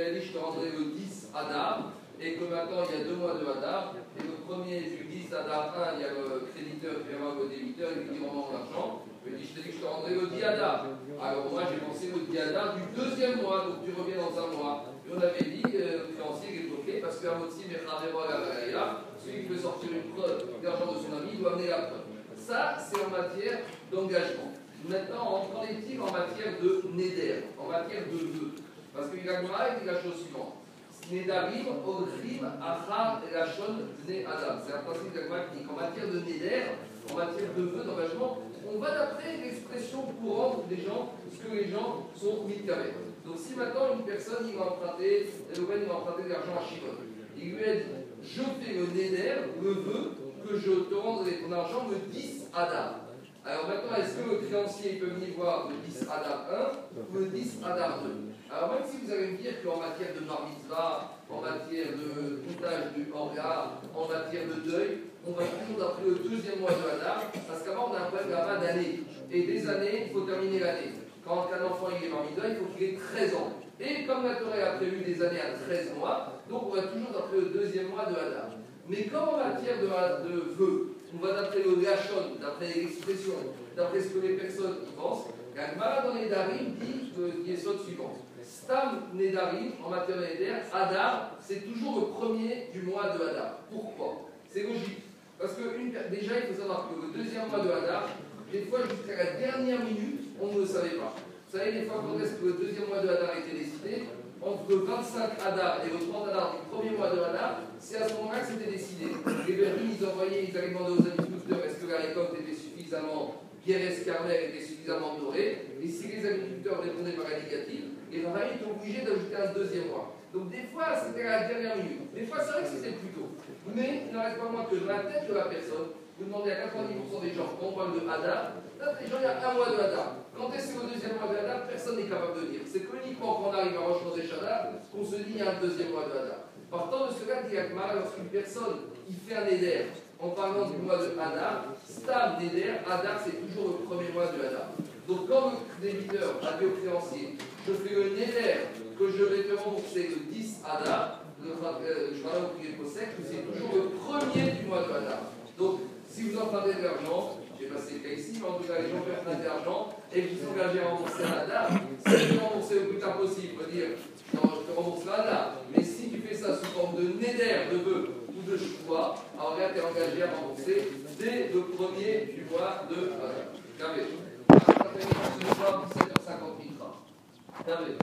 a dit je te rendrai le 10 Adar, et que maintenant il y a deux mois de Hadar, et le premier du 10 Hadar 1, il y a le créditeur qui vient le débiteur, il lui dit rends l'argent. Il lui dit je t'ai dit que je te rendrai le 10 Hadar. Alors moi j'ai pensé le 10 Hadar du deuxième mois, donc tu reviens dans un mois. Et on avait dit, euh, le créancier est bloqué parce qu'à Motsi, celui qui veut sortir une preuve d'argent de son ami, doit amener la preuve. Ça, c'est en matière d'engagement. Maintenant, qu'en est-il en matière de Neder, en matière de vœux Parce que Yagmara dit la chose suivante. Nedarim, Odrim, Achar, Lachon, Bne Adam. C'est un principe d'Yagmara qui dit qu'en matière de Neder, en matière de vœux, d'engagement, on va d'après l'expression courante des gens, ce que les gens sont de Donc si maintenant une personne, il va emprunter, il va emprunter de l'argent à Shimon, il lui a dit, je fais le Neder, le vœu, que je te rendrai ton argent le 10 Adam. Alors maintenant, est-ce que le créancier peut venir voir le 10 Adar 1 ou le 10 Adar 2 Alors même si vous allez me dire qu'en matière de bar en matière de montage du hangar, en matière de deuil, on va toujours d'après le deuxième mois de Adar, parce qu'avant on a un problème là d'années. Et des années, il faut terminer l'année. Quand un enfant il est bar il faut qu'il ait 13 ans. Et comme la Torah a prévu des années à 13 mois, donc on va toujours d'après le deuxième mois de Adar. Mais comme en matière de, de vœux, on va d'après le d'après l'expression, d'après ce que les personnes y pensent, la dans les Darim dit le yesod suivant. Stam Nedarim, en matière de Adar, c'est toujours le premier du mois de Hadar. Pourquoi? C'est logique. Parce que déjà, il faut savoir que le deuxième mois de Hadar, des fois jusqu'à la dernière minute, on ne le savait pas. Vous savez, des fois, quand est-ce que le deuxième mois de Hadar a été décidé? Entre le 25 Hadar et le 30 Hadar du premier mois de Hadar, c'est à ce moment-là que c'était décidé. Berlines, ils allaient demander aux agriculteurs est-ce que la récolte était suffisamment bien escarmée, était suffisamment dorée, et si les agriculteurs répondaient par la négative, les marins étaient obligés d'ajouter un deuxième mois. Donc des fois, c'était à la dernière minute. Des fois, c'est vrai que c'était plus tôt. Mais il n'en reste pas moins que dans la tête de la personne, vous demandez à 90% des gens, quand on parle de Hadar, les gens, il y a un mois de Hadar. Quand est-ce que le deuxième mois de Hadar Personne n'est capable de dire. C'est uniquement quand on arrive à Hashanah qu'on se dit qu'il y a un deuxième mois de Hadar. Partant de cela, dit Akmar, lorsqu'une personne qui fait un éder en parlant du mois de Hadar, Stam d'éder, Hadar c'est toujours le premier mois de Hadar. Donc quand le débiteur a dit au créancier, je fais le néder que je vais te rembourser le 10 Hadar, je vais au sec, c'est toujours le premier du mois de Hadar. Donc si vous empruntez de l'argent, j'ai passé le cas ici, mais en tout cas, les gens peuvent emprunter de l'argent et sont engagés à rembourser la date. Si tu rembourser le plus tard possible, veut dire, je te rembourse la date. Mais si tu fais ça sous forme de néder, de vœux ou de choix, alors là, tu engagé à rembourser dès le premier du mois de. Voilà. Carré. Ce soir, 7h50 minutes. Carré.